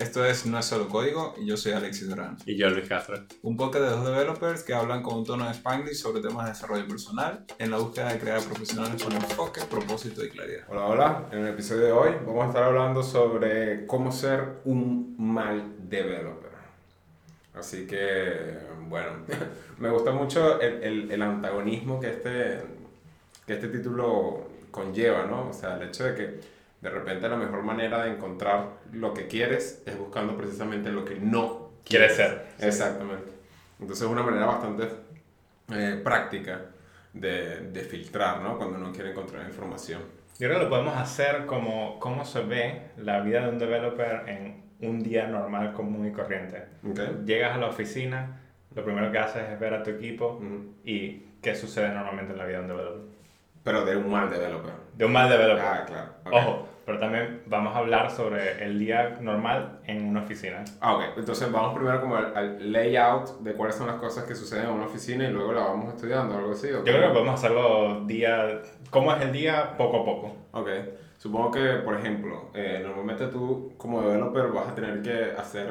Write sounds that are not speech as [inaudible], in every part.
Esto es No es solo código y yo soy Alexis Durán. Y yo, Luis Castro. Un podcast de dos developers que hablan con un tono de Spanglish sobre temas de desarrollo personal en la búsqueda de crear profesionales con enfoque, propósito y claridad. Hola, hola. En el episodio de hoy vamos a estar hablando sobre cómo ser un mal developer. Así que, bueno, [laughs] me gusta mucho el, el, el antagonismo que este, que este título conlleva, ¿no? O sea, el hecho de que de repente la mejor manera de encontrar lo que quieres es buscando precisamente lo que no quieres ser. Exactamente. Entonces es una manera bastante eh, práctica de, de, filtrar, ¿no? Cuando uno quiere encontrar información. Yo creo que lo podemos hacer como cómo se ve la vida de un developer en un día normal, común y corriente. Okay. Llegas a la oficina, lo primero que haces es ver a tu equipo y qué sucede normalmente en la vida de un developer. Pero de un mal developer. De un mal developer. Ah, claro. Okay. Ojo, pero también vamos a hablar sobre el día normal en una oficina. Ah, ok. Entonces vamos primero como al, al, layout de cuáles son las cosas que suceden en una oficina y luego la vamos estudiando, algo así. Yo creo que podemos hacerlo día... ¿Cómo es el día? Poco a poco. Ok. Supongo que, por ejemplo, eh, normalmente tú como developer vas a tener que hacer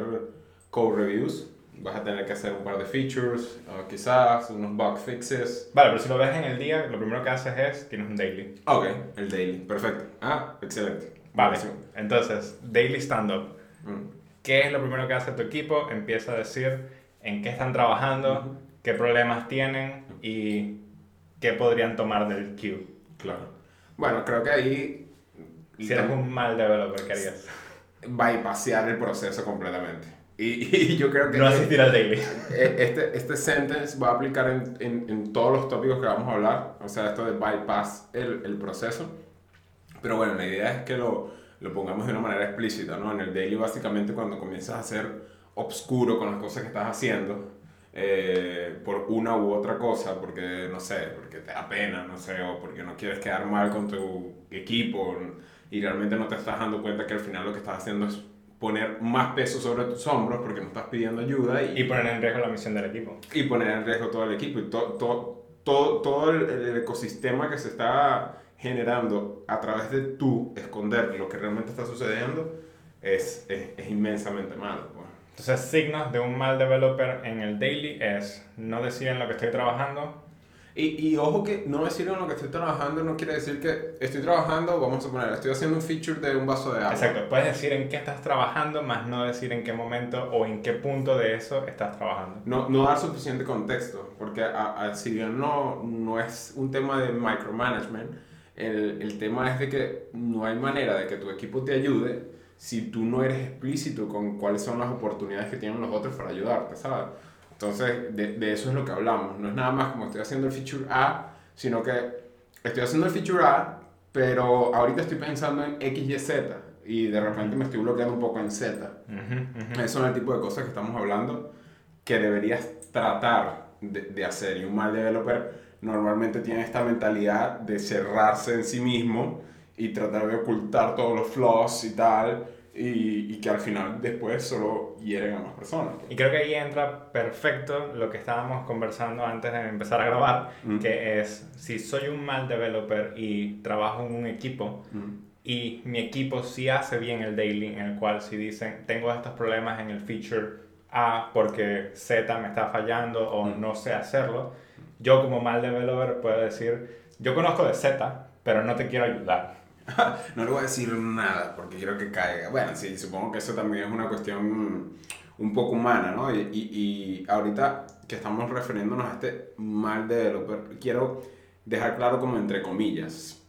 code reviews vas a tener que hacer un par de features, o quizás unos bug fixes. Vale, pero si lo ves en el día, lo primero que haces es, tienes un daily. Ok, el daily, perfecto. Ah, excelente. Vale, entonces, daily stand-up. Mm. ¿Qué es lo primero que hace tu equipo? Empieza a decir en qué están trabajando, qué problemas tienen y qué podrían tomar del queue. Claro. Bueno, creo que ahí... Si eres un mal developer, ¿qué harías? [laughs] Bypassear el proceso completamente. Y, y, yo creo que... No asistir al daily. Este, este sentence va a aplicar en, en, en, todos los tópicos que vamos a hablar. O sea, esto de bypass el, el proceso. Pero bueno, la idea es que lo, lo pongamos de una manera explícita, ¿no? En el daily, básicamente, cuando comienzas a ser obscuro con las cosas que estás haciendo, eh, por una u otra cosa, porque, no sé, porque te da pena, no sé, o porque no quieres quedar mal con tu equipo, y realmente no te estás dando cuenta que al final lo que estás haciendo es poner más peso sobre tus hombros porque no estás pidiendo ayuda y, y poner en riesgo la misión del equipo. Y poner en riesgo todo el equipo y to, to, to, todo el, el, ecosistema que se está generando a través de tú esconder lo que realmente está sucediendo es, es, es inmensamente malo. Pues. Entonces, signos de un mal developer en el daily es no decir en lo que estoy trabajando, y, y, ojo que no decir en lo que estoy trabajando no quiere decir que estoy trabajando, vamos a poner, estoy haciendo un feature de un vaso de agua. Exacto, puedes decir en qué estás trabajando, más no decir en qué momento o en qué punto de eso estás trabajando. No, no dar suficiente contexto, porque a, a, si bien no, no es un tema de micromanagement, el, el tema es de que no hay manera de que tu equipo te ayude si tú no eres explícito con cuáles son las oportunidades que tienen los otros para ayudarte, ¿sabes? Entonces, de, de, eso es lo que hablamos. No es nada más como estoy haciendo el feature A, sino que estoy haciendo el feature A, pero ahorita estoy pensando en X, Y, Z. Y de repente me estoy bloqueando un poco en Z. Uh -huh, uh -huh. Esos son el tipo de cosas que estamos hablando que deberías tratar de, de hacer. Y un mal developer normalmente tiene esta mentalidad de cerrarse en sí mismo y tratar de ocultar todos los flaws y tal y, y, que al final después solo hieren a más personas. Y creo que ahí entra perfecto lo que estábamos conversando antes de empezar a grabar, mm. que es si soy un mal developer y trabajo en un equipo mm. y mi equipo sí hace bien el daily, en el cual si dicen tengo estos problemas en el feature A porque Z me está fallando o mm. no sé hacerlo, yo como mal developer puedo decir, yo conozco de Z, pero no te quiero ayudar [laughs] no le voy a decir nada porque quiero que caiga. Bueno, sí, supongo que eso también es una cuestión un poco humana, ¿no? Y, y, ahorita que estamos refiriéndonos a este mal developer, quiero dejar claro como entre comillas,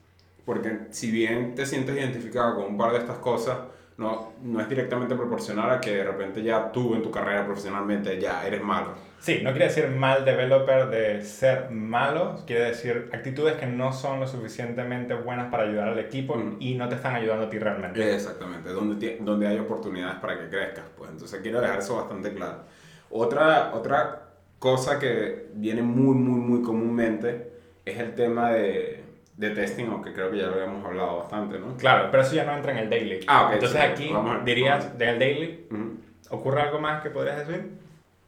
porque si bien te sientes identificado con un par de estas cosas, no, no es directamente proporcional a que de repente ya tú en tu carrera profesionalmente ya eres malo. Sí, no quiere decir mal developer de ser malo, quiere decir actitudes que no son lo suficientemente buenas para ayudar al equipo mm. y no te están ayudando a ti realmente. Exactamente, donde, donde hay oportunidades para que crezcas. Pues. Entonces quiero dejar eso bastante claro. Otra, otra cosa que viene muy, muy, muy comúnmente es el tema de, de testing, aunque creo que ya lo habíamos hablado bastante, ¿no? Claro, pero eso ya no entra en el daily. Ah, ok. Entonces sí, aquí vamos dirías vamos del daily, a- Ujú. ¿ocurre algo más que podrías decir?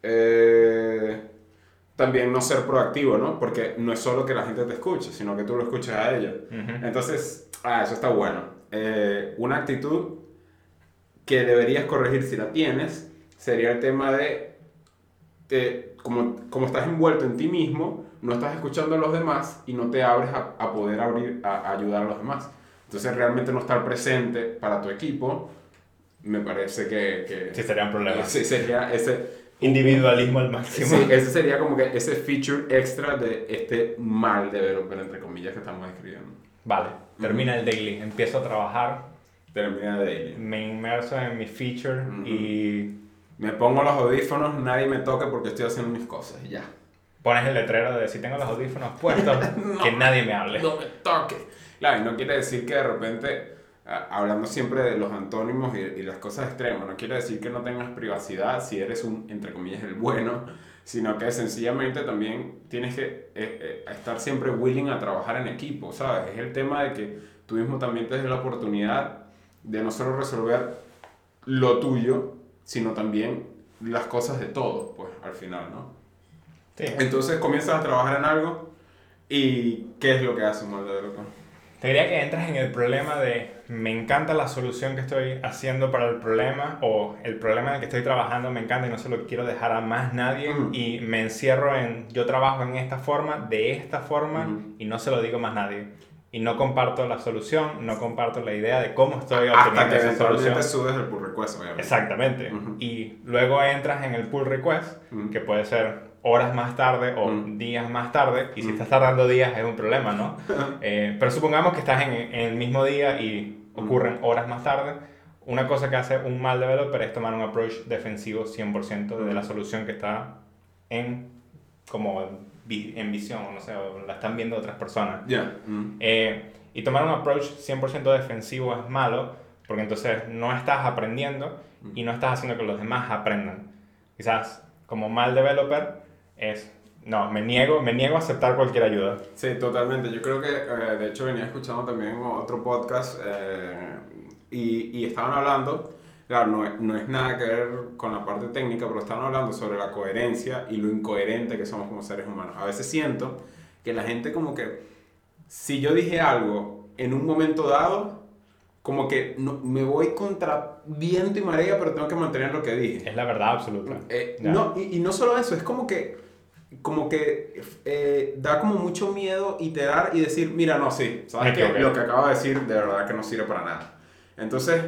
Eh, también no ser proactivo, ¿no? Porque no es solo que la gente te escuche, sino que tú lo escuches a ella. Ujú. Entonces, ah, eso está bueno. Eh, una actitud que deberías corregir si la tienes sería el tema de, de como, como estás envuelto en ti mismo, no estás escuchando a los demás y no te abres a, a poder abrir, a, a ayudar a los demás. Entonces realmente no estar presente para tu equipo, me parece que... que Sí, sería un problema. Sí, sería ese... Individualismo al máximo. Sí, ese sería como que ese feature extra de este mal developer, entre comillas, que estamos describiendo. Vale, termina el daily, empiezo a trabajar, Termina de daily. me inmerso en mi feature Ujú. y Me pongo los audífonos, nadie me toca porque estoy haciendo mis cosas y ya. pones el letrero de si tengo los audífonos puestos, [laughs] que nadie me hable. No me toque. Claro, y no quiere decir que de repente, a- hablando siempre de los antónimos y, y las cosas extremas, no quiere decir que no tengas privacidad si eres un, entre comillas, el bueno, sino que sencillamente también tienes que eh, eh, estar siempre willing a trabajar en equipo, ¿sabes? Es el tema de que tú mismo también te des la oportunidad de no solo resolver lo tuyo, sino también las cosas de todos, pues, al final, ¿no? Sí. Entonces comienzas a trabajar en algo y ¿qué es lo que hace un mal developer? Te diría que entras en el problema de me encanta la solución que estoy haciendo para el problema o el problema en el que estoy trabajando me encanta y no se lo quiero dejar a más nadie Ujú. y me encierro en yo trabajo en esta forma, de esta forma Ujú. y no se lo digo más nadie. Y no comparto la solución, no comparto la idea de cómo estoy Hasta obteniendo que esa solución. subes el pull request, obviamente. Exactamente. Ujú. Y luego entras en el pull request, Ujú. que puede ser horas más tarde o días más tarde. Y si estás tardando días es un problema, ¿no? [laughs] Eh, pero supongamos que estás en, en el mismo día y ocurren horas más tarde. Una cosa que hace un mal developer es tomar un approach defensivo 100% de la solución que está en, como vi- en visión, no sé, o la están viendo otras personas. Ya. Mm. Eh, y tomar un approach 100% defensivo es malo, porque entonces no estás aprendiendo y no estás haciendo que los demás aprendan. Quizás como mal developer es, no, me niego, me niego a aceptar cualquier ayuda. Sí, totalmente. Yo creo que, eh, de hecho, venía escuchando también otro podcast eh, y, y estaban hablando, claro, no, es- no es nada que ver con la parte técnica, pero estaban hablando sobre la coherencia y lo incoherente que somos como seres humanos. A veces siento que la gente como que, si yo dije algo en un momento dado, como que no, me voy contra viento y marea, pero tengo que mantener lo que dije. Es la verdad absoluta. Eh, no, y, y no solo eso, es como que, como que eh, da como mucho miedo iterar y decir, mira, no, sí, sabes que equivoqué. lo que acabo de decir de verdad que no sirve para nada. Entonces,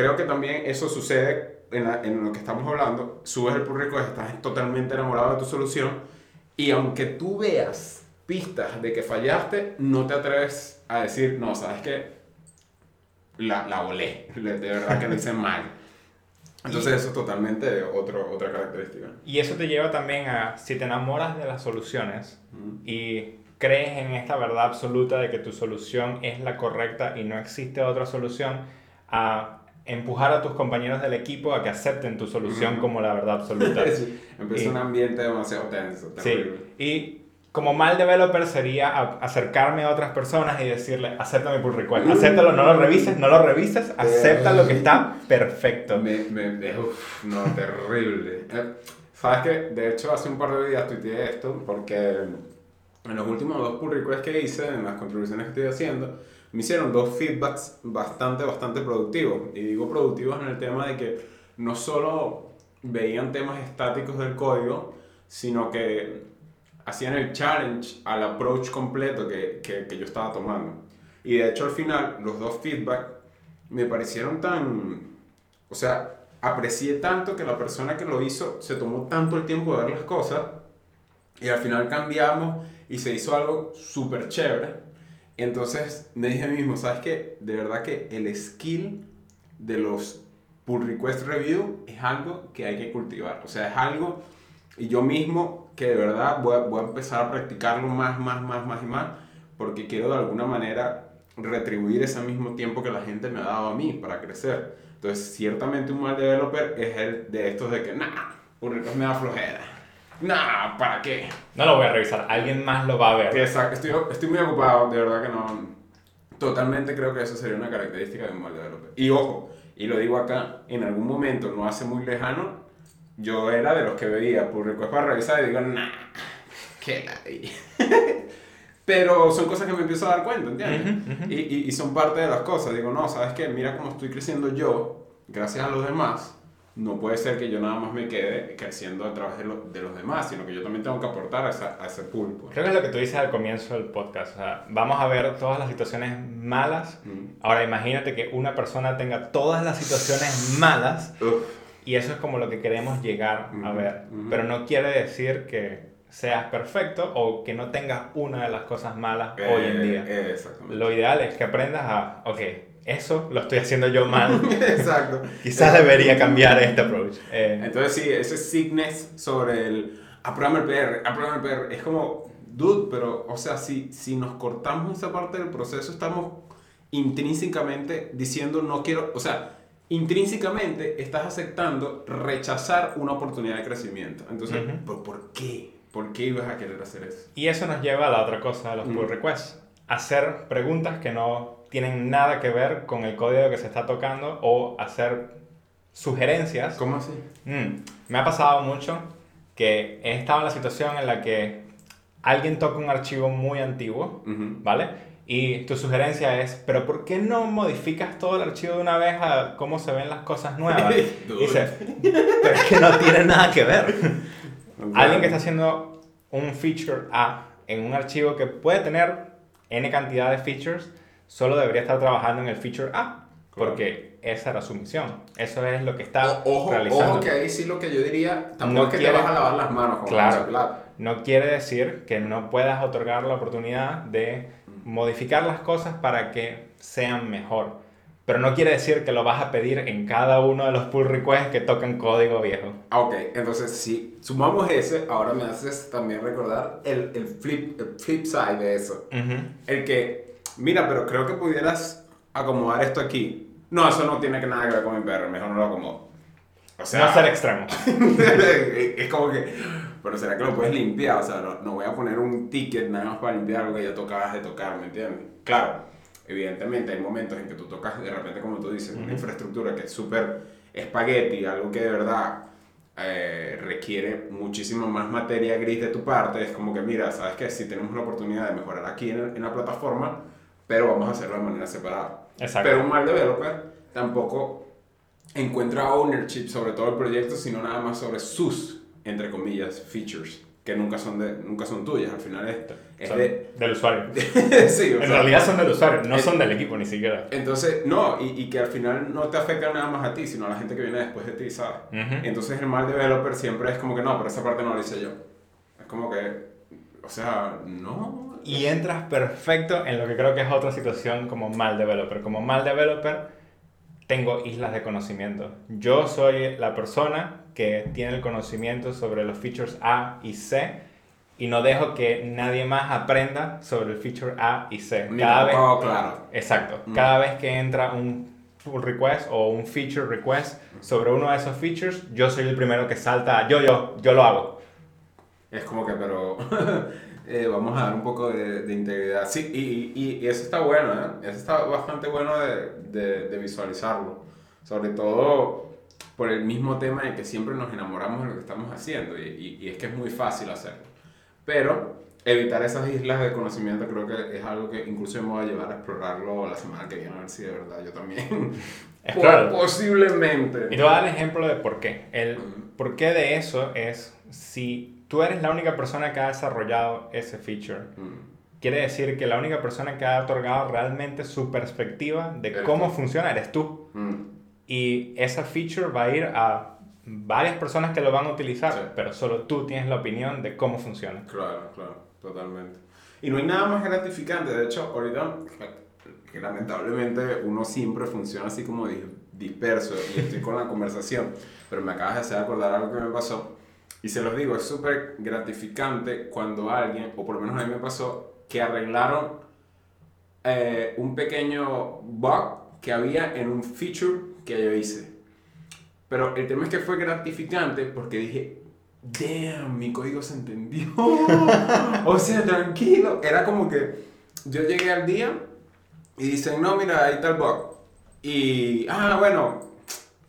creo que también eso sucede en, la- en lo que estamos hablando. Subes el pull request, estás totalmente enamorado de tu solución y aunque tú veas pistas de que fallaste, no te atreves a decir, no, sabes que la, la volé, [laughs] de verdad que lo hice mal. Entonces eso es totalmente otro, otra característica. Y eso te lleva también a, si te enamoras de las soluciones y crees en esta verdad absoluta de que tu solución es la correcta y no existe otra solución, a empujar a tus compañeros del equipo a que acepten tu solución como la verdad absoluta. [laughs] Sí, Empieza Y- un ambiente demasiado tenso, terrible. Sí, y como mal developer sería a- acercarme a otras personas y decirle, acepta mi pull request, acéptalo, no lo revises, no lo revises, acepta lo que está perfecto. Me, me, me- uf, no, terrible. Eh, Sabes que, de hecho, hace un par de días tuiteé esto porque en los últimos dos pull requests que hice, en las contribuciones que estoy haciendo, me hicieron dos feedbacks bastante, bastante productivos. Y digo productivos en el tema de que no solo veían temas estáticos del código, sino que hacían el challenge al approach completo que, que, que yo estaba tomando. Y de hecho al final los dos feedback me parecieron tan... O sea, aprecié tanto que la persona que lo hizo se tomó tanto el tiempo de ver las cosas y al final cambiamos y se hizo algo súper chévere. Entonces me dije a mí mismo, ¿sabes qué? De verdad que el skill de los pull request review es algo que hay que cultivar. O sea, es algo, y yo mismo que de verdad voy a, voy a empezar a practicarlo más, más, más, más y más, porque quiero de alguna manera retribuir ese mismo tiempo que la gente me ha dado a mí para crecer. Entonces, ciertamente un mal developer es el de estos de que, nah, pull request me da flojera. Nah, ¿para qué? No lo voy a revisar, alguien más lo va a ver. Exacto, estoy, estoy muy ocupado, de verdad que no. Totalmente creo que eso sería una característica de un mal developer. Y ojo, y lo digo acá, en algún momento no hace muy lejano, yo era de los que veía pull request para revisar y digo, nah, qué ladilla". [laughs] Pero son cosas que me empiezo a dar cuenta, ¿entiendes? Y, y, y son parte de las cosas. Digo, no, ¿sabes qué? Mira cómo estoy creciendo yo. gracias a los demás, no puede ser que yo nada más me quede creciendo a través de, de los demás, sino que yo también tengo que aportar a, esa, a ese pulpo. Creo que es lo que tú dices al comienzo del podcast. O sea, vamos a ver todas las situaciones malas. Mm. Ahora imagínate que una persona tenga todas las situaciones malas Uf. y eso es como lo que queremos llegar a ver. Pero no quiere decir que seas perfecto o que no tengas una de las cosas malas hoy en Eh, día. eh, exactamente. Lo ideal es que aprendas a, ok, eso lo estoy haciendo yo mal. [laughs] Exacto. Quizás debería cambiar este approach. Eh, Entonces sí, ese sickness sobre el apruébame el PR, apruébame el PR, es como, dude, pero, o sea, si, si nos cortamos esa parte del proceso, estamos intrínsecamente diciendo no quiero, o sea, intrínsecamente estás aceptando rechazar una oportunidad de crecimiento. Entonces, Ujú. ¿por, por qué? ¿Por qué ibas a querer hacer eso? Y eso nos lleva a la otra cosa de los pull Mm. requests. Hacer preguntas que no tienen nada que ver con el código que se está tocando o hacer sugerencias. ¿Cómo así? Mm, me ha pasado mucho que he estado en la situación en la que alguien toca un archivo muy antiguo. ¿vale? Y tu sugerencia es, pero ¿por qué no modificas todo el archivo de una vez a cómo se ven las cosas nuevas? [laughs] Y dice, pero es que no tiene nada que ver. [laughs] Alguien que está haciendo un feature A en un archivo que puede tener n cantidad de features, solo debería estar trabajando en el feature A, porque esa era su misión. Eso es lo que está O- ojo, realizando. ojo que ahí sí lo que yo diría, tampoco No es que quiere- te vas a lavar las manos con Claro. No quiere decir que no puedas otorgar la oportunidad de modificar las cosas para que sean mejor. Pero no quiere decir que lo vas a pedir en cada uno de los pull requests que tocan código viejo. Ah, Ok, entonces si sumamos ese, ahora me haces también recordar el, el, flip, el flip side de eso. Ujú. El que, mira, pero creo que pudieras acomodar esto aquí. No, eso no tiene que nada que ver con mi perro, mejor no lo acomodo. O sea, no ser extremo. [laughs] es como que, pero ¿será que lo puedes limpiar? O sea, no, no voy a poner un ticket nada más para limpiar algo que ya tocabas de tocar, ¿me entiendes? Claro, evidentemente hay momentos en que tú tocas de repente, como tú dices, una infraestructura que es súper espagueti, algo que de verdad eh, requiere muchísimo más materia gris de tu parte. Es como que, mira, sabes que si tenemos la oportunidad de mejorar aquí en, en la plataforma, pero vamos a hacerlo de manera separada. Exacto. Pero un mal developer tampoco encuentra ownership sobre todo el proyecto, sino nada más sobre sus, entre comillas, features, que nunca son, de, nunca son tuyas. Al final es, es de... del usuario. [laughs] sí, En sea, realidad son del usuario, no es- son del equipo ni siquiera. Entonces, no, y, y que al final no te afecta nada más a ti, sino a la gente que viene después de ti, ¿sabes? Ujú. Entonces el mal developer siempre es como que no, pero esa parte no la hice yo. Es como que, o sea, no. Y entras perfecto en lo que creo que es otra situación como mal developer. Como mal developer, tengo islas de conocimiento. Yo soy la persona que tiene el conocimiento sobre los features A y C y no dejo que nadie más aprenda sobre el feature A y C. Cada vez, claro. exacto. Mm. Cada vez que entra un pull request o un feature request sobre uno de esos features, yo soy el primero que salta, yo, yo, yo lo hago. Es como que, pero [laughs] eh, vamos a dar un poco de, de integridad. Sí, y, y, y eso está bueno, ¿eh? Eso está bastante bueno de, de, de visualizarlo. Sobre todo por el mismo tema de que siempre nos enamoramos de lo que estamos haciendo y, y, y es que es muy fácil hacerlo. Pero evitar esas islas de conocimiento creo que es algo que incluso me voy a llevar a explorarlo la semana que viene, a ver si de verdad yo también. [laughs] Explóralo. Posiblemente. Y te voy a dar el ejemplo de por qué. El por qué de eso es si tú eres la única persona que ha desarrollado ese feature. Mm. Quiere decir que la única persona que ha otorgado realmente su perspectiva de Eres cómo tú. funciona eres tú. Mm. Y esa feature va a ir a varias personas que lo van a utilizar, Sí. pero solo tú tienes la opinión de cómo funciona. Claro, claro, totalmente. Y no hay nada más gratificante, de hecho, ahorita, que lamentablemente uno siempre funciona así como dis- disperso y estoy con la conversación, pero me acabas de hacer acordar algo que me pasó. Y se los digo, es súper gratificante cuando alguien, o por lo menos a mí me pasó, que arreglaron eh, un pequeño bug que había en un feature que yo hice. Pero el tema es que fue gratificante porque dije, damn, mi código se entendió. [laughs] o sea, tranquilo. Era como que yo llegué al día y dicen, no, mira, ahí está el bug. Y, ah, bueno,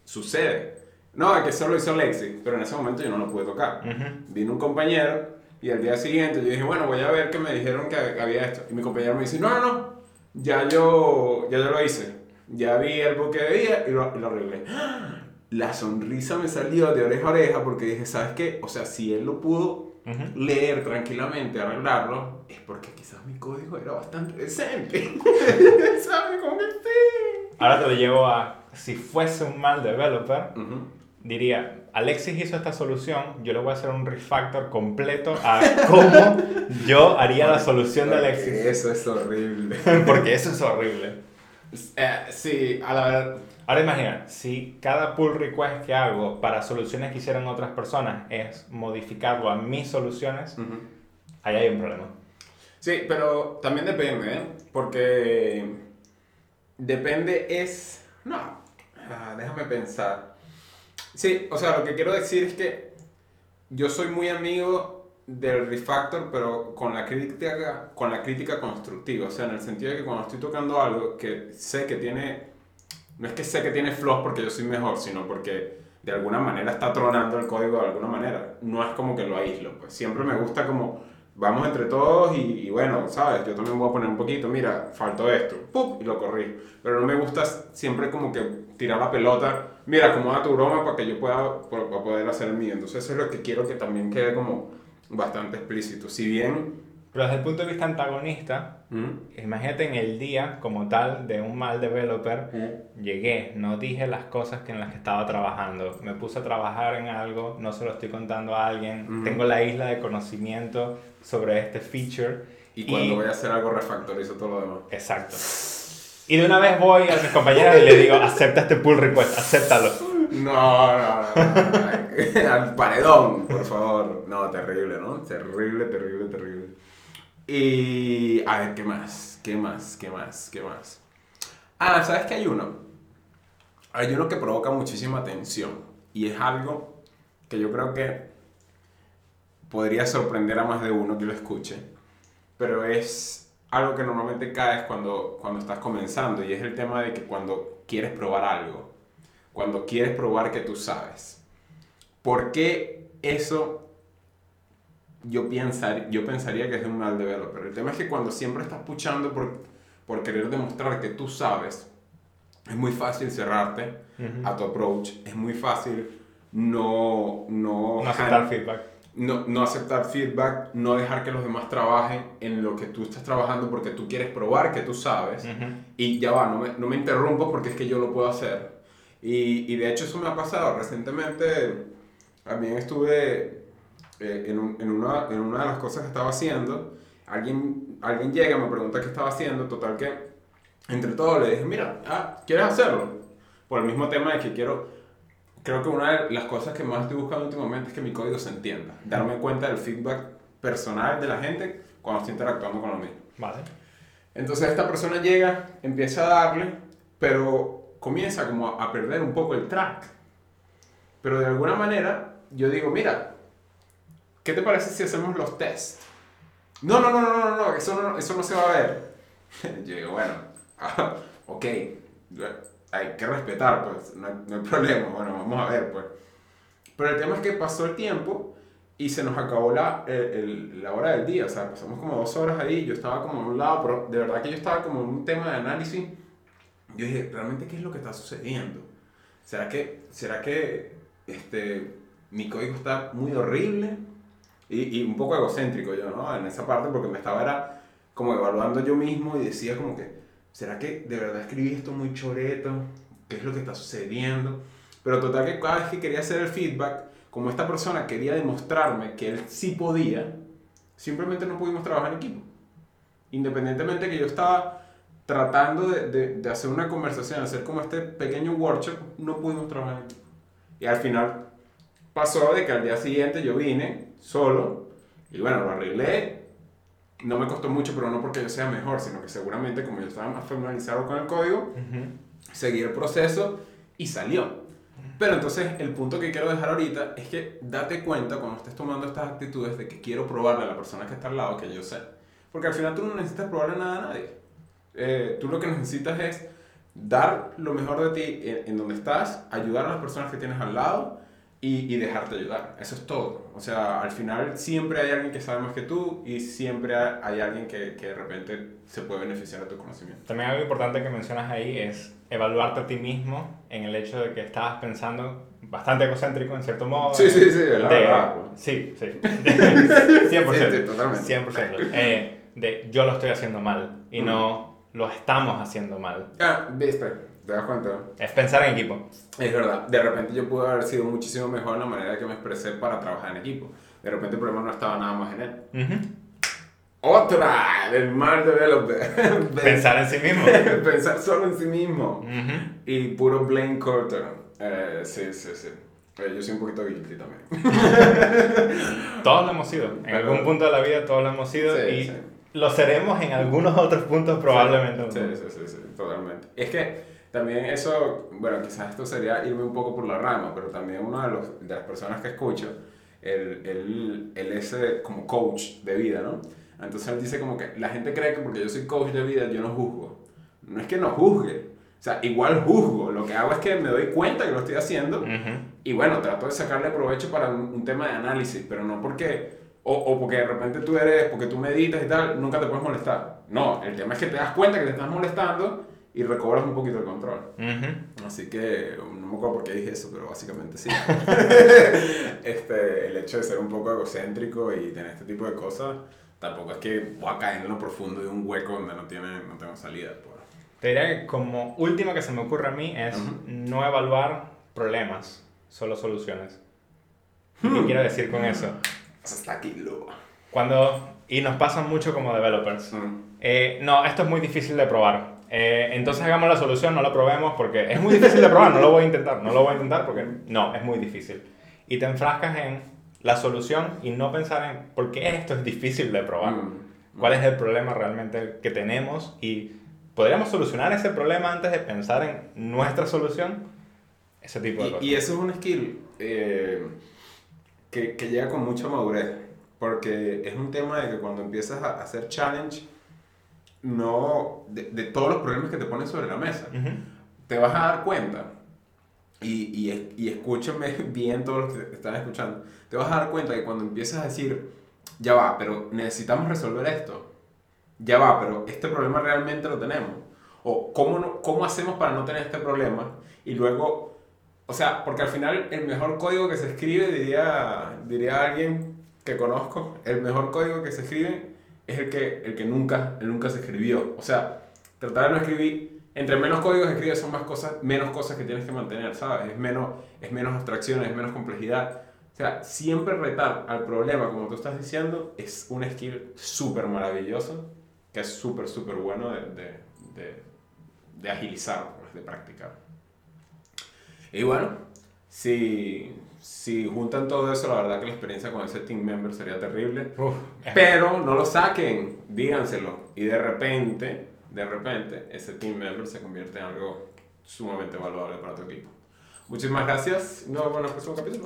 sucede. No, es que solo hizo Lexi, pero en ese momento yo no lo pude tocar. Ujú. Vino un compañero y al día siguiente yo dije, bueno, voy a ver que me dijeron que había esto. Y mi compañero me dice, no, no, no, ya yo, ya yo lo hice. Ya vi el buque de día y lo, y lo arreglé. La sonrisa me salió de oreja a oreja porque dije, ¿sabes qué? O sea, si él lo pudo Ujú. leer tranquilamente, arreglarlo, es porque quizás mi código era bastante decente. [laughs] ¿Sabes? Como que sí. Ahora te lo llevo a, si fuese un mal developer, Ujú. diría, Alexis hizo esta solución, yo le voy a hacer un refactor completo a cómo yo haría la solución de Alexis. Eso es horrible. [laughs] Porque eso es horrible. Eh, sí, a la verdad. Ahora imagina, si cada pull request que hago para soluciones que hicieron otras personas es modificarlo a mis soluciones, ahí hay un problema. Sí, pero también depende, ¿eh? Porque depende es... No, ah, déjame pensar. Sí, o sea, lo que quiero decir es que yo soy muy amigo del refactor, pero con la crítica, con la crítica constructiva. O sea, en el sentido de que cuando estoy tocando algo que sé que tiene... No es que sé que tiene flaws porque yo soy mejor, sino porque de alguna manera está tronando el código de alguna manera. No es como que lo aíslo. Pues siempre me gusta como vamos entre todos y, y bueno, ¿sabes? Yo también voy a poner un poquito, mira, faltó esto, ¡pup! y lo corrí. Pero no me gusta siempre como que tirar la pelota, mira, acomoda tu broma para que yo pueda para poder hacer el mío. Entonces eso es lo que quiero que también quede como bastante explícito. Si bien... Pero desde el punto de vista antagonista, ¿Mm? imagínate en el día como tal de un mal developer, llegué, no dije las cosas que en las que estaba trabajando, me puse a trabajar en algo, no se lo estoy contando a alguien, Ujú. tengo la isla de conocimiento sobre este feature. Y cuando voy a hacer algo refactorizo todo lo demás. Exacto. Y de una vez voy a mis compañeros y le digo, acepta este pull request, acéptalo. [laughs] No, no, no. [laughs] Al paredón, por favor. No, terrible, ¿no? Terrible, terrible, terrible. Y. A ver, ¿qué más? ¿Qué más? ¿Qué más? ¿Qué más? Ah, ¿sabes qué hay uno? Hay uno que provoca muchísima tensión. Y es algo que yo creo que podría sorprender a más de uno que lo escuche. Pero es algo que normalmente caes cuando, cuando estás comenzando. Y es el tema de que cuando quieres probar algo cuando quieres probar que tú sabes. ¿Por qué eso yo, pensar, yo pensaría que es de un mal developer? El tema es que cuando siempre estás puchando por, por querer demostrar que tú sabes, es muy fácil cerrarte a tu approach, es muy fácil no, no, No aceptar feedback. no, no aceptar feedback, no dejar que los demás trabajen en lo que tú estás trabajando porque tú quieres probar que tú sabes. Ujú. Y ya va, no me, no me interrumpo porque es que yo lo puedo hacer. Y, y de hecho eso me ha pasado. Recientemente también estuve eh, en, un- en una, en una de las cosas que estaba haciendo. Alguien, alguien llega, me pregunta qué estaba haciendo. Total que entre todos le dije, mira, ah, ¿quieres hacerlo? Por el mismo tema de que quiero... Creo que una de las cosas que más estoy buscando últimamente es que mi código se entienda. Darme cuenta del feedback personal de la gente cuando estoy interactuando con lo mismo. Vale. Entonces esta persona llega, empieza a darle, pero comienza como a perder un poco el track. Pero de alguna manera yo digo, mira, ¿qué te parece si hacemos los tests? No, no, no, no, no, no, eso no, eso no se va a ver. [laughs] Yo digo, bueno, [laughs] ah, ok, hay que respetar, pues, no no hay problema, bueno, vamos a ver, pues. Pero el tema es que pasó el tiempo y se nos acabó la, el- el- la hora del día, o sea, pasamos como dos horas ahí, yo estaba como a un lado, pero de verdad que yo estaba como en un tema de análisis. Yo dije, ¿realmente qué es lo que está sucediendo? ¿Será que, será que este, mi código está muy horrible? Y, y un poco egocéntrico yo, ¿no? En esa parte, porque me estaba era como evaluando yo mismo y decía como que, ¿será que de verdad escribí esto muy choreto? ¿Qué es lo que está sucediendo? Pero total que cada vez que quería hacer el feedback, como esta persona quería demostrarme que él sí podía, simplemente no pudimos trabajar en equipo. Independientemente que yo estaba tratando de, de, de hacer una conversación, hacer como este pequeño workshop, no pudimos trabajar en equipo. Y al final pasó de que al día siguiente yo vine solo y bueno, lo arreglé. No me costó mucho, pero no porque yo sea mejor, sino que seguramente como yo estaba más familiarizado con el código, seguí el proceso y salió. Pero entonces el punto que quiero dejar ahorita es que date cuenta cuando estés tomando estas actitudes de que quiero probarle a la persona que está al lado que yo sé. Porque al final tú no necesitas probarle nada a nadie. Eh, tú lo que necesitas es dar lo mejor de ti en, en donde estás, ayudar a las personas que tienes al lado y, y, dejarte ayudar. Eso es todo. O sea, al final siempre hay alguien que sabe más que tú y siempre hay alguien que, que de repente se puede beneficiar de tu conocimiento. También algo importante que mencionas ahí es evaluarte a ti mismo en el hecho de que estabas pensando bastante egocéntrico en cierto modo. Sí, sí, sí, la de, verdad. Sí, sí. [laughs] 100%. Sí, sí, totalmente. 100%. Eh, de yo lo estoy haciendo mal y no lo estamos haciendo mal. Ah, viste, te das cuenta. Es pensar en equipo. Es verdad, de repente yo pude haber sido muchísimo mejor en la manera que me expresé para trabajar en equipo. De repente el problema no estaba nada más en él. Ujú. Otra, el mal developer. [laughs] Pensar en sí mismo. [laughs] Pensar solo en sí mismo. Ujú. Y puro blame culture. Eh, sí, sí, sí. Eh, yo soy un poquito guilty también. [laughs] Todos lo hemos sido. En Pero- algún punto de la vida todos lo hemos sido Sí, y sí. Lo seremos en algunos otros puntos probablemente. Sí, sí, sí, sí, totalmente. Es que también eso, bueno, quizás esto sería irme un poco por la rama, pero también una de, los, de las personas que escucho, él, él, él es eh, como coach de vida, ¿no? Entonces él dice como que la gente cree que porque yo soy coach de vida yo no juzgo. No es que no juzgue. O sea, igual juzgo. Lo que hago es que me doy cuenta que lo estoy haciendo Ujú. y bueno, trato de sacarle provecho para un, un tema de análisis, pero no porque, o, o porque de repente tú eres, porque tú meditas y tal, nunca te puedes molestar. No, el tema es que te das cuenta que te estás molestando y recobras un poquito el control. Ujú. Así que, no me acuerdo por qué dije eso, pero básicamente sí. [laughs] este, el hecho de ser un poco egocéntrico y tener este tipo de cosas, tampoco es que voy a caer en lo profundo de un hueco donde no, tiene, no tengo salida. Pues. Te diría que como último que se me ocurre a mí es Ujú. no evaluar problemas, solo soluciones. ¿Y Hmm. ¿Qué quiero decir con eso? O sea, está aquí, lo. Cuando, y nos pasa mucho como developers, eh, no, esto es muy difícil de probar. Eh, entonces hagamos la solución, no lo probemos porque es muy difícil de probar, no lo voy a intentar, no lo voy a intentar porque no, es muy difícil. Y te enfrascas en la solución y no pensar en por qué esto es difícil de probar. Mm. ¿Cuál es el problema realmente que tenemos? Y podríamos solucionar ese problema antes de pensar en nuestra solución. Ese tipo de Y, cosas. y eso es un skill eh, que, que llega con mucha madurez, porque es un tema de que cuando empiezas a hacer challenge, no, de, de todos los problemas que te ponen sobre la mesa, te vas a dar cuenta, y, y, y escúchame [laughs] bien todos los que están escuchando, te vas a dar cuenta que cuando empiezas a decir, ya va, pero necesitamos resolver esto, ya va, pero este problema realmente lo tenemos, o cómo, no, cómo hacemos para no tener este problema, y luego, o sea, porque al final el mejor código que se escribe, diría, diría alguien que conozco, el mejor código que se escribe es el que, el que nunca, el nunca se escribió. O sea, tratar de no escribir, entre menos códigos escribes son más cosas, menos cosas que tienes que mantener, ¿sabes? Es menos, es menos abstracciones, es menos complejidad. O sea, siempre retar al problema, como tú estás diciendo, es un skill súper maravilloso, que es súper, súper bueno de, de, de, de agilizar, pues, de practicar. Y bueno, si, si juntan todo eso, la verdad que la experiencia con ese team member sería terrible. Uf, Pero no lo saquen, díganselo. Y de repente, de repente, ese team member se convierte en algo sumamente valuable para tu equipo. Muchísimas gracias. Nos vemos en el próximo capítulo.